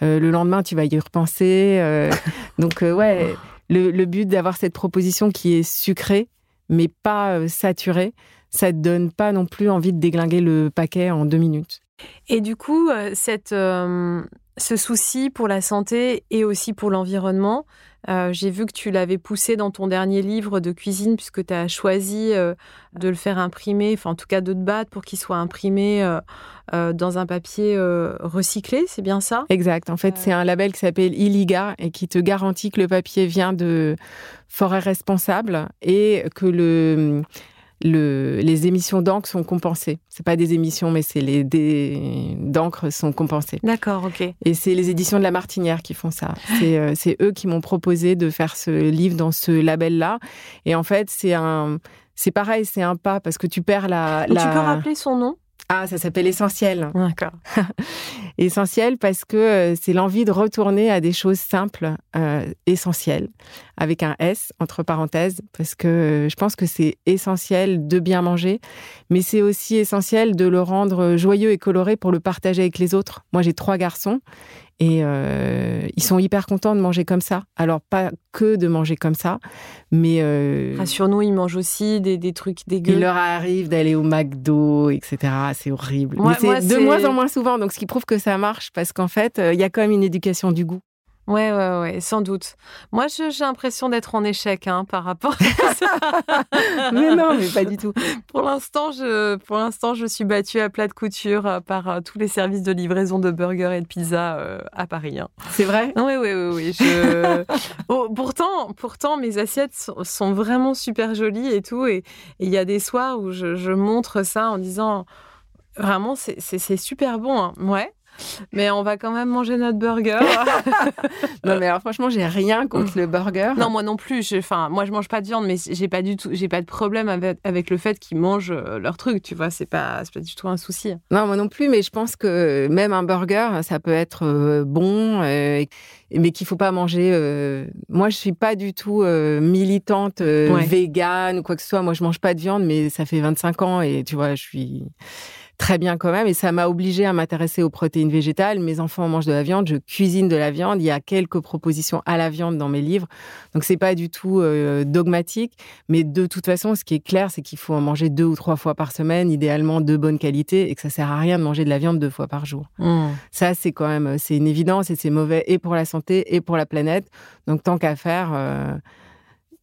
le lendemain, tu vas y repenser. donc ouais, le, but d'avoir cette proposition qui est sucrée, mais pas euh, saturée, ça te donne pas non plus envie de déglinguer le paquet en deux minutes. Et du coup, euh, cette, euh, ce souci pour la santé et aussi pour l'environnement, j'ai vu que tu l'avais poussé dans ton dernier livre de cuisine puisque tu as choisi de le faire imprimer, enfin en tout cas de te battre pour qu'il soit imprimé euh, dans un papier euh, recyclé, c'est bien ça? Exact. En fait, c'est un label qui s'appelle Illiga et qui te garantit que le papier vient de forêts responsables et que le les émissions d'encre sont compensées. C'est pas des émissions, mais c'est les d'encre sont compensées. D'accord, ok. Et c'est les éditions de La Martinière qui font ça. C'est euh, eux qui m'ont proposé de faire ce livre dans ce label-là. Et en fait, c'est un, c'est pareil, c'est un pas parce que tu perds la, la... Tu peux rappeler son nom? Ah, ça s'appelle essentiel. D'accord. essentiel parce que euh, c'est l'envie de retourner à des choses simples, euh, essentielles, avec un S entre parenthèses, parce que euh, je pense que c'est essentiel de bien manger, mais c'est aussi essentiel de le rendre joyeux et coloré pour le partager avec les autres. Moi, j'ai trois garçons et euh, ils sont hyper contents de manger comme ça. Alors, pas que de manger comme ça, mais... Euh, Rassure-nous, ils mangent aussi des, des, trucs dégueux. Il leur arrive d'aller au McDo, etc. C'est horrible. mais c'est de moins en moins souvent, donc ce qui prouve que ça marche, parce qu'en fait, euh, il y a quand même une éducation du goût. Ouais, ouais, ouais, sans doute. Moi, j'ai l'impression d'être en échec hein, par rapport à ça. mais non, mais pas du tout. Pour l'instant, je, pour l'instant, je suis battue à plat de couture euh, par euh, tous les services de livraison de burgers et de pizza euh, à Paris. Hein. C'est vrai? Oui, oui, oui. oui je... oh, pourtant, pourtant, mes assiettes sont, vraiment super jolies et tout. Et il y a des soirs où je, je montre ça en disant vraiment, c'est super bon. Hein. Ouais. Mais on va quand même manger notre burger. non, mais alors franchement, j'ai rien contre le burger. Non, moi non plus. Enfin, moi, je mange pas de viande, mais j'ai pas du tout, j'ai pas de problème avec, avec le fait qu'ils mangent euh, leur truc. Tu vois, c'est pas, pas du tout un souci. Non, moi non plus. Mais je pense que même un burger, ça peut être euh, bon, euh, mais qu'il faut pas manger. Moi, je suis pas du tout militante végane ou quoi que ce soit. Moi, je mange pas de viande, mais ça fait 25 ans et tu vois, je suis très bien quand même. Et ça m'a obligé à m'intéresser aux protéines végétales. Mes enfants mangent de la viande, je cuisine de la viande. Il y a quelques propositions à la viande dans mes livres. Donc c'est pas du tout euh, dogmatique. Mais de toute façon, ce qui est clair, c'est qu'il faut en manger deux ou trois fois par semaine, idéalement de bonne qualité, et que ça sert à rien de manger de la viande deux fois par jour. Mmh. Ça, c'est quand même, c'est une évidence et c'est mauvais et pour la santé et pour la planète. Donc tant qu'à faire, euh,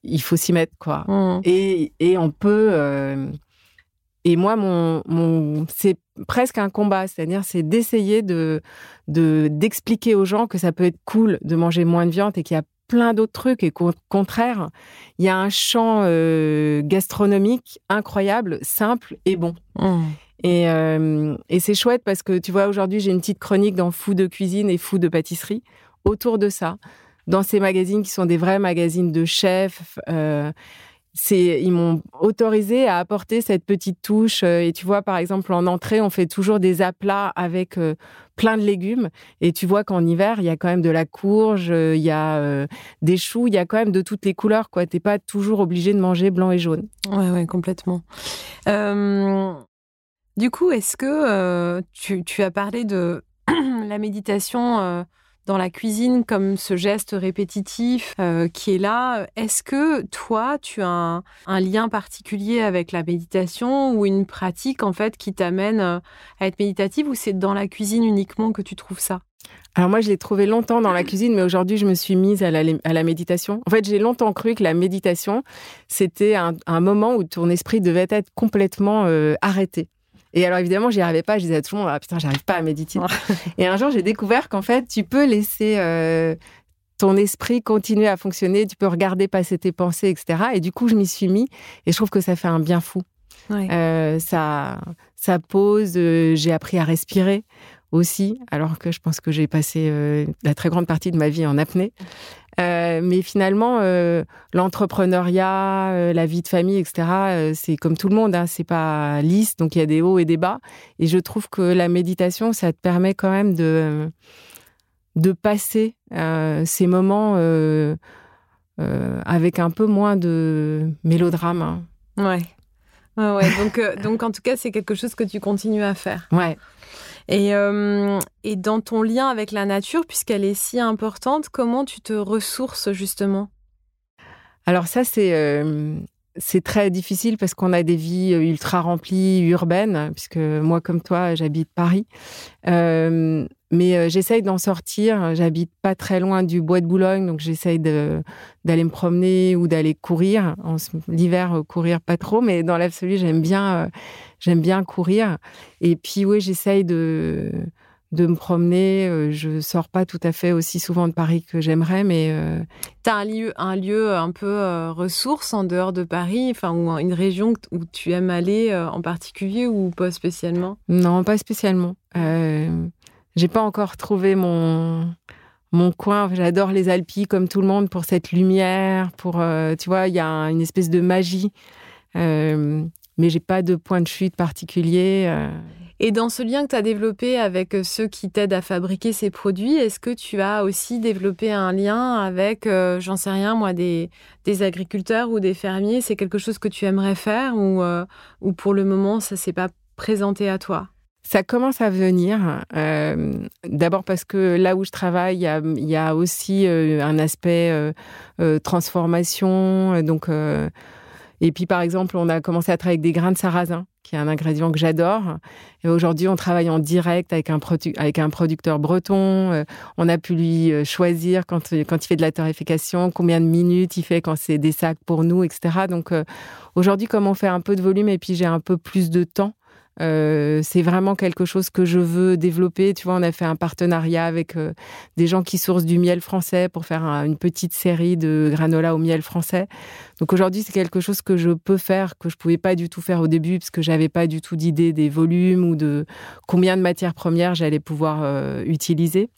il faut s'y mettre, quoi. Mmh. Et, et, on peut. Euh, et moi, mon, mon c'est presque un combat, c'est-à-dire c'est d'essayer de d'expliquer aux gens que ça peut être cool de manger moins de viande et qu'il y a plein d'autres trucs et qu'au contraire, il y a un champ euh, gastronomique incroyable, simple et bon. Mmh. Et, euh, et c'est chouette parce que tu vois, aujourd'hui, j'ai une petite chronique dans Fou de cuisine et Fou de pâtisserie autour de ça, dans ces magazines qui sont des vrais magazines de chefs. Euh, c'est ils m'ont autorisé à apporter cette petite touche euh, et tu vois par exemple en entrée on fait toujours des aplats avec euh, plein de légumes et tu vois qu'en hiver il y a quand même de la courge euh, il y a des choux il y a quand même de toutes les couleurs quoi. T'es pas toujours obligé de manger blanc et jaune. Ouais ouais complètement. Du coup est-ce que tu, tu, as parlé de la méditation dans la cuisine comme ce geste répétitif euh, qui est là. Est-ce que toi, tu as un, lien particulier avec la méditation ou une pratique en fait qui t'amène euh, à être méditative ou c'est dans la cuisine uniquement que tu trouves ça? Alors moi, je l'ai trouvé longtemps dans la cuisine, mais aujourd'hui, je me suis mise à la, méditation. En fait, j'ai longtemps cru que la méditation, c'était un, moment où ton esprit devait être complètement euh, arrêté. Et alors évidemment, j'y arrivais pas. Je disais à tout le monde, ah putain, j'arrive pas à méditer. et un jour, j'ai découvert qu'en fait, tu peux laisser euh, ton esprit continuer à fonctionner. Tu peux regarder passer tes pensées, etc. Et du coup, je m'y suis mis. Et je trouve que ça fait un bien fou. Euh, ça, ça pose. Euh, j'ai appris à respirer aussi, alors que je pense que j'ai passé la très grande partie de ma vie en apnée. Euh, mais finalement, euh, l'entrepreneuriat, euh, la vie de famille, etc., c'est comme tout le monde, hein, c'est pas lisse, donc il y a des hauts et des bas. Et je trouve que la méditation, ça te permet quand même de, de passer ces moments avec un peu moins de mélodrame. Hein. Ouais. ouais. Donc, donc, en tout cas, c'est quelque chose que tu continues à faire. Ouais. Et, euh, et dans ton lien avec la nature, puisqu'elle est si importante, comment tu te ressources justement? Alors ça, c'est euh, c'est très difficile parce qu'on a des vies euh, ultra remplies, urbaines, puisque moi, comme toi, j'habite Paris. Mais euh, j'essaye d'en sortir. J'habite pas très loin du bois de Boulogne, donc j'essaye d'aller me promener ou d'aller courir. L'hiver, courir pas trop, mais dans l'absolu, j'aime bien, j'aime bien courir. Et puis, oui, j'essaye de de me promener. Euh, je sors pas tout à fait aussi souvent de Paris que j'aimerais, mais euh, tu as un lieu, un lieu un peu euh, ressource en dehors de Paris, enfin ou une région où tu aimes aller en particulier ou pas spécialement? Non, pas spécialement. J'ai pas encore trouvé mon mon coin. J'adore les Alpes comme tout le monde pour cette lumière, pour tu vois, il y a une espèce de magie. mais j'ai pas de point de chute particulier. Et dans ce lien que tu as développé avec euh, ceux qui t'aident à fabriquer ces produits, est-ce que tu as aussi développé un lien avec, euh, j'en sais rien, moi, des, des agriculteurs ou des fermiers? C'est quelque chose que tu aimerais faire ou, euh, ou pour le moment, ça s'est pas présenté à toi? Ça commence à venir. D'abord parce que là où je travaille, il y a, aussi un aspect transformation. Donc, et puis, par exemple, on a commencé à travailler avec des grains de sarrasin qui est un ingrédient que j'adore. Et aujourd'hui, on travaille en direct avec un, avec un producteur breton. Euh, on a pu lui euh, choisir quand, quand il fait de la torréfication, combien de minutes il fait quand c'est des sacs pour nous, etc. Donc euh, aujourd'hui, comme on fait un peu de volume et puis j'ai un peu plus de temps, euh, c'est vraiment quelque chose que je veux développer. Tu vois, on a fait un partenariat avec euh, des gens qui sourcent du miel français pour faire une petite série de granola au miel français. Donc aujourd'hui, c'est quelque chose que je peux faire, que je pouvais pas du tout faire au début parce que j'avais pas du tout d'idée des volumes ou de combien de matières premières j'allais pouvoir euh, utiliser.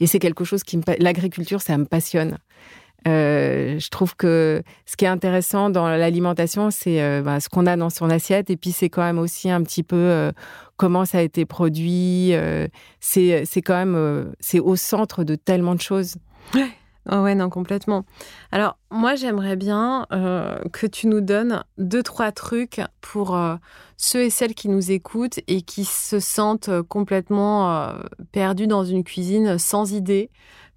Et c'est quelque chose qui me... L'agriculture, ça me passionne. Euh, je trouve que ce qui est intéressant dans l'alimentation, c'est euh, bah, ce qu'on a dans son assiette, et puis c'est quand même aussi un petit peu euh, comment ça a été produit. c'est quand même c'est au centre de tellement de choses. Ouais. Non, complètement. Alors, moi, j'aimerais bien que tu nous donnes deux, trois trucs pour ceux et celles qui nous écoutent et qui se sentent complètement perdus dans une cuisine sans idée,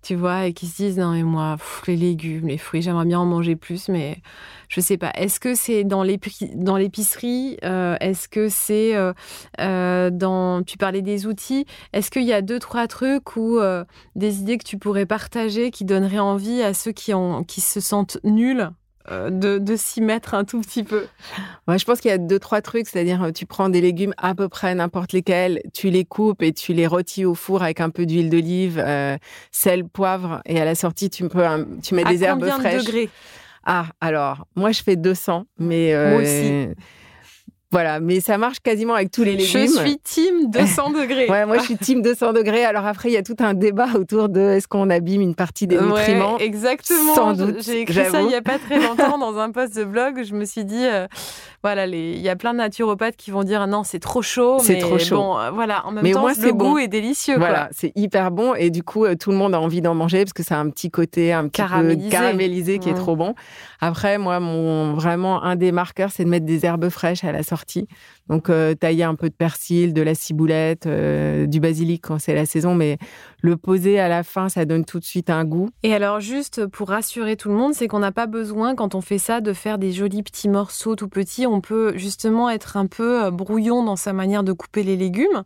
tu vois, et qui se disent, non, mais moi, les légumes, les fruits, j'aimerais bien en manger plus, mais je sais pas. Est-ce que c'est dans l'épicerie euh, Est-ce que c'est euh, euh, dans. Tu parlais des outils. Est-ce qu'il y a deux, trois trucs ou des idées que tu pourrais partager qui donneraient envie à ceux qui, ont, qui se sentent nuls? De, de s'y mettre un tout petit peu ouais, Je pense qu'il y a deux, trois trucs, c'est-à-dire tu prends des légumes à peu près n'importe lesquels, tu les coupes et tu les rôtis au four avec un peu d'huile d'olive, sel, poivre, et à la sortie, tu, peux, tu mets des herbes fraîches. degrés? Ah, alors, moi, je fais 200, mais. moi aussi. Voilà, mais ça marche quasiment avec tous les légumes. Je suis team 200 degrés. ouais, moi je suis team 200 degrés. Alors après, il y a tout un débat autour de est-ce qu'on abîme une partie des nutriments? exactement. Sans doute. J'ai écrit ça il y a pas très longtemps dans un post de blog. Je me suis dit, euh, voilà, il y a plein de naturopathes qui vont dire non, c'est trop chaud. C'est trop chaud. Bon, euh, voilà, en même temps, le goût est délicieux. Voilà, c'est hyper bon et du coup, euh, tout le monde a envie d'en manger parce que ça a un petit côté un petit caramélisé. peu caramélisé qui est trop bon. Après, moi, mon vraiment un des marqueurs, c'est de mettre des herbes fraîches à la sortie. Donc euh, tailler un peu de persil, de la ciboulette, du basilic quand c'est la saison, mais le poser à la fin, ça donne tout de suite un goût. Et alors juste pour rassurer tout le monde, c'est qu'on n'a pas besoin quand on fait ça de faire des jolis petits morceaux tout petits on peut justement être un peu euh, brouillon dans sa manière de couper les légumes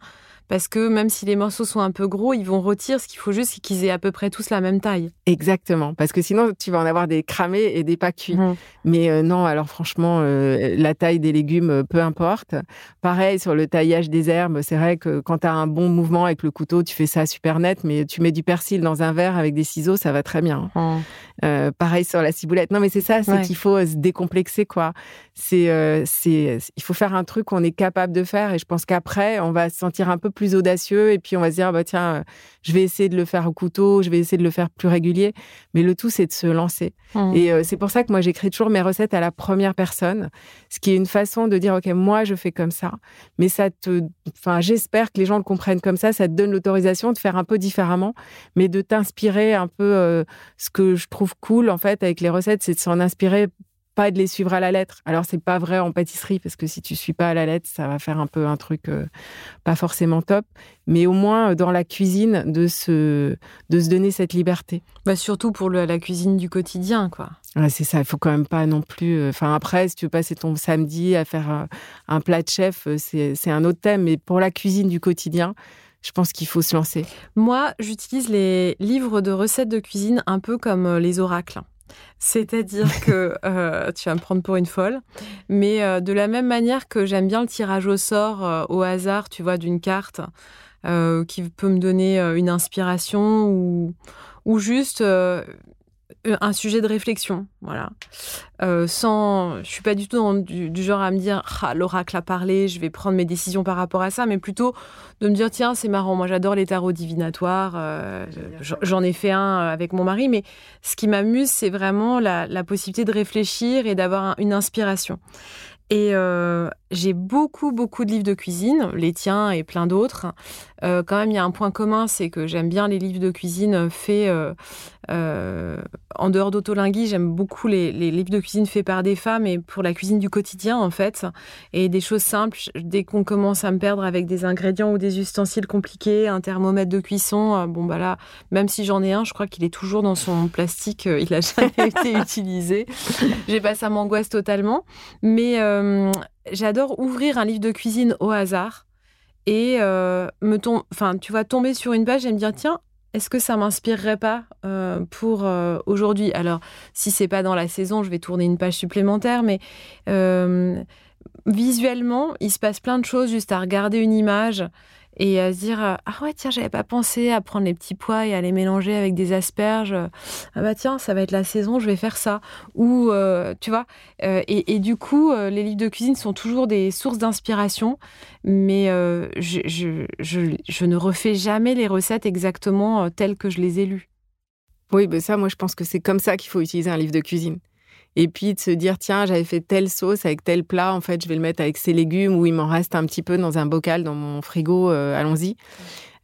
parce que même si les morceaux sont un peu gros, ils vont retirer. Ce qu'il faut juste, c'est qu'ils aient à peu près tous la même taille. Exactement, parce que sinon, tu vas en avoir des cramés et des pas cuits. Mmh. Mais euh, non, alors franchement, euh, la taille des légumes, euh, peu importe. Pareil, sur le taillage des herbes, c'est vrai que quand tu as un bon mouvement avec le couteau, tu fais ça super net, mais tu mets du persil dans un verre avec des ciseaux, ça va très bien. Mmh. Pareil sur la ciboulette. Non, mais c'est ça, c'est qu'il faut se décomplexer, quoi. C'est, c'est, il faut faire un truc qu'on est capable de faire, et je pense qu'après, on va se sentir un peu plus audacieux et puis on va se dire bah tiens je vais essayer de le faire au couteau je vais essayer de le faire plus régulier. Mais le tout c'est de se lancer. Mmh. et euh, c'est pour ça que moi j'écris toujours mes recettes à la première personne. Ce qui est une façon de dire ok moi je fais comme ça. Mais ça te enfin j'espère que les gens le comprennent comme ça. Ça te donne l'autorisation de faire un peu différemment mais de t'inspirer un peu euh, ce que je trouve cool en fait avec les recettes c'est de s'en inspirer pas de les suivre à la lettre. Alors c'est pas vrai en pâtisserie parce que si tu suis pas à la lettre, ça va faire un peu un truc euh, pas forcément top. Mais au moins euh, dans la cuisine de se de se donner cette liberté. Bah surtout pour la cuisine du quotidien, quoi. c'est ça. Il faut quand même pas non plus. Euh, enfin après, si tu veux passer ton samedi à faire un, plat de chef, c'est un autre thème. Mais pour la cuisine du quotidien. Je pense qu'il faut se lancer. Moi, j'utilise les livres de recettes de cuisine un peu comme les oracles. C'est-à-dire que euh, tu vas me prendre pour une folle, mais euh, de la même manière que j'aime bien le tirage au sort euh, au hasard, tu vois, d'une carte qui peut me donner une inspiration ou, ou juste un sujet de réflexion, voilà. Euh, sans, je suis pas du tout du, genre à me dire ah, l'oracle a parlé, je vais prendre mes décisions par rapport à ça, mais plutôt de me dire tiens c'est marrant, moi j'adore les tarots divinatoires, euh, j'en ai fait un avec mon mari, mais ce qui m'amuse c'est vraiment la, la, possibilité de réfléchir et d'avoir une inspiration. Et euh, j'ai beaucoup, beaucoup de livres de cuisine, les tiens et plein d'autres. Euh, quand même, il y a un point commun, c'est que j'aime bien les livres de cuisine faits euh, en dehors d'autolingui. J'aime beaucoup les, livres de cuisine faits par des femmes et pour la cuisine du quotidien, en fait. Et des choses simples. Dès qu'on commence à me perdre avec des ingrédients ou des ustensiles compliqués, un thermomètre de cuisson, bon, bah là, même si j'en ai un, je crois qu'il est toujours dans son plastique. il n'a jamais été utilisé. J'ai pas ça m'angoisse totalement. Mais euh, j'adore ouvrir un livre de cuisine au hasard et euh, me enfin, tu vois, tomber sur une page et me dire tiens, est-ce que ça m'inspirerait pas euh, pour aujourd'hui? Alors, si c'est pas dans la saison, je vais tourner une page supplémentaire, mais visuellement, il se passe plein de choses juste à regarder une image et à se dire ah ouais tiens j'avais pas pensé à prendre les petits pois et à les mélanger avec des asperges. Ah bah tiens ça va être la saison je vais faire ça ou euh, tu vois euh, et, du coup euh, les livres de cuisine sont toujours des sources d'inspiration mais je, ne refais jamais les recettes exactement telles que je les ai lues. Oui ben ça moi je pense que c'est comme ça qu'il faut utiliser un livre de cuisine et puis de se dire tiens j'avais fait telle sauce avec tel plat en fait je vais le mettre avec ces légumes ou il m'en reste un petit peu dans un bocal dans mon frigo euh, allons-y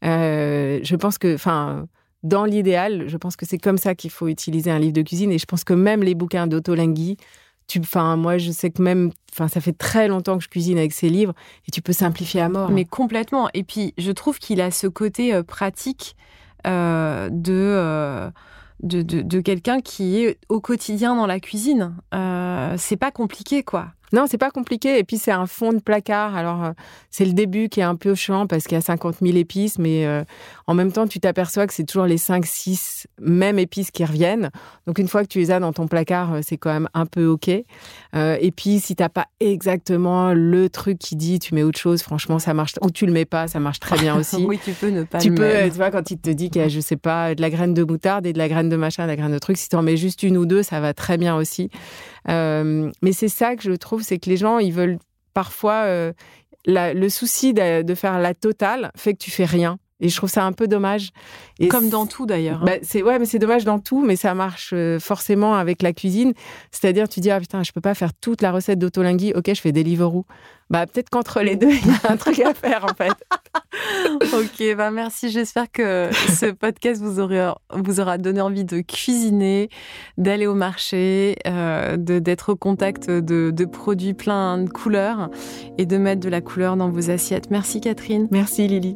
euh, je pense que enfin dans l'idéal, je pense que c'est comme ça qu'il faut utiliser un livre de cuisine. Et je pense que même les bouquins d'autolingui, tu, enfin, moi, je sais que même, enfin, ça fait très longtemps que je cuisine avec ces livres et tu peux simplifier à mort. Mais complètement. Et puis, je trouve qu'il a ce côté euh, pratique de, de, de, quelqu'un qui est au quotidien dans la cuisine. Euh, c'est pas compliqué, quoi. Non, c'est pas compliqué. Et puis, c'est un fond de placard. Alors, euh, c'est le début qui est un peu chiant parce qu'il y a 50 000 épices, mais euh, en même temps, tu t'aperçois que c'est toujours les 5, 6 mêmes épices qui reviennent. Donc, une fois que tu les as dans ton placard, euh, c'est quand même un peu OK. Euh, et puis, si t'as pas exactement le truc qui dit tu mets autre chose, franchement, ça marche. Ou tu le mets pas, ça marche très bien aussi. oui, tu peux ne pas tu le peux, mettre. tu vois, quand il te dit qu'il y a, je sais pas, de la graine de moutarde et de la graine de machin, de la graine de truc, si tu en mets juste une ou deux, ça va très bien aussi. Euh, mais c'est ça que je trouve, c'est que les gens, ils veulent parfois euh, le souci de, de faire la totale fait que tu fais rien. Et je trouve ça un peu dommage. Et Comme dans tout, d'ailleurs. hein. bah, c'est ouais, mais c'est dommage dans tout, mais ça marche euh, forcément avec la cuisine. C'est-à-dire, tu dis ah putain, je peux pas faire toute la recette d'autolingui. Ok, je fais Deliveroo. Bah peut-être qu'entre les deux, il y a un truc à faire en fait. Ok, bah merci. J'espère que ce podcast vous aura, vous aura donné envie de cuisiner, d'aller au marché, euh, de d'être au contact de, de produits pleins de couleurs et de mettre de la couleur dans vos assiettes. Merci Catherine. Merci Lily.